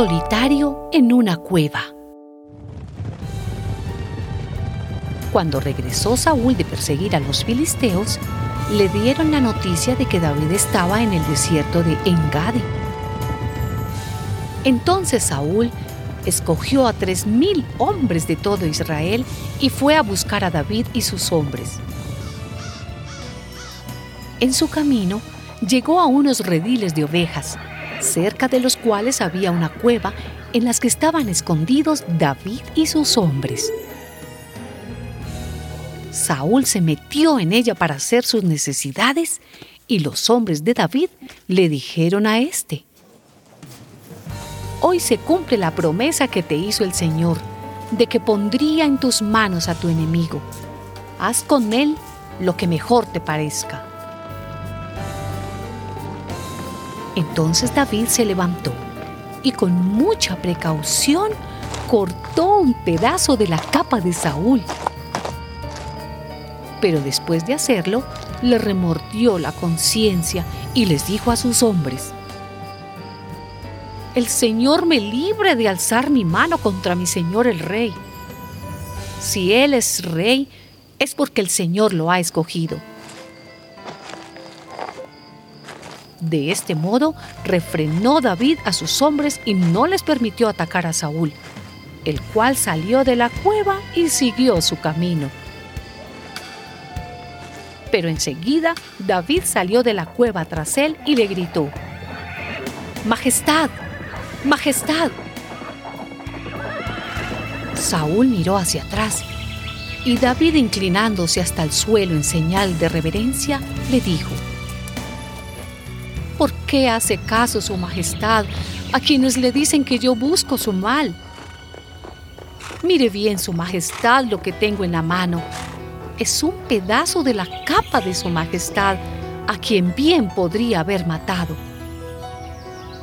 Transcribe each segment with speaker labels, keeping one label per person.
Speaker 1: Solitario en una cueva. Cuando regresó Saúl de perseguir a los filisteos, le dieron la noticia de que David estaba en el desierto de Engadi. Entonces Saúl escogió a tres mil hombres de todo Israel y fue a buscar a David y sus hombres. En su camino llegó a unos rediles de ovejas, cerca de los cuales había una cueva en las que estaban escondidos David y sus hombres. Saúl se metió en ella para hacer sus necesidades y los hombres de David le dijeron a éste, Hoy se cumple la promesa que te hizo el Señor, de que pondría en tus manos a tu enemigo. Haz con él lo que mejor te parezca. Entonces David se levantó y con mucha precaución cortó un pedazo de la capa de Saúl pero después de hacerlo, le remordió la conciencia y les dijo a sus hombres, El Señor me libre de alzar mi mano contra mi Señor el Rey. Si Él es Rey, es porque el Señor lo ha escogido. De este modo, refrenó David a sus hombres y no les permitió atacar a Saúl, el cual salió de la cueva y siguió su camino. Pero enseguida David salió de la cueva tras él y le gritó, Majestad, Majestad. Saúl miró hacia atrás y David inclinándose hasta el suelo en señal de reverencia, le dijo, ¿Por qué hace caso su Majestad a quienes le dicen que yo busco su mal? Mire bien, su Majestad, lo que tengo en la mano es un pedazo de la capa de su majestad, a quien bien podría haber matado.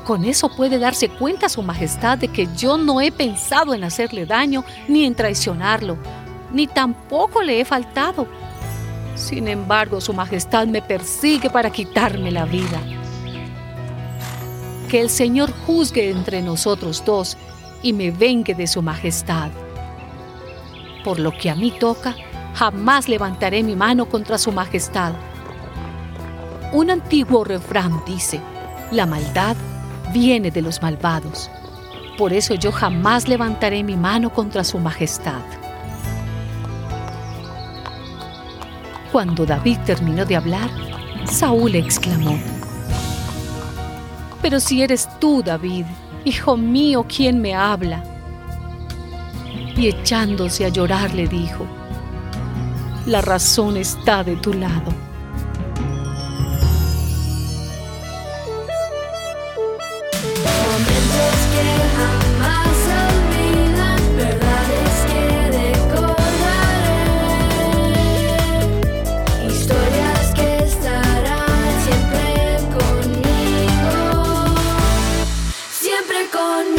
Speaker 1: Con eso puede darse cuenta su majestad de que yo no he pensado en hacerle daño ni en traicionarlo, ni tampoco le he faltado. Sin embargo, su majestad me persigue para quitarme la vida. Que el Señor juzgue entre nosotros dos y me vengue de su majestad. Por lo que a mí toca, jamás levantaré mi mano contra su majestad. Un antiguo refrán dice, la maldad viene de los malvados. Por eso yo jamás levantaré mi mano contra su majestad. Cuando David terminó de hablar, Saúl exclamó, pero si eres tú, David, hijo mío, ¿quién me habla? Y echándose a llorar le dijo, la razón está de tu lado. gone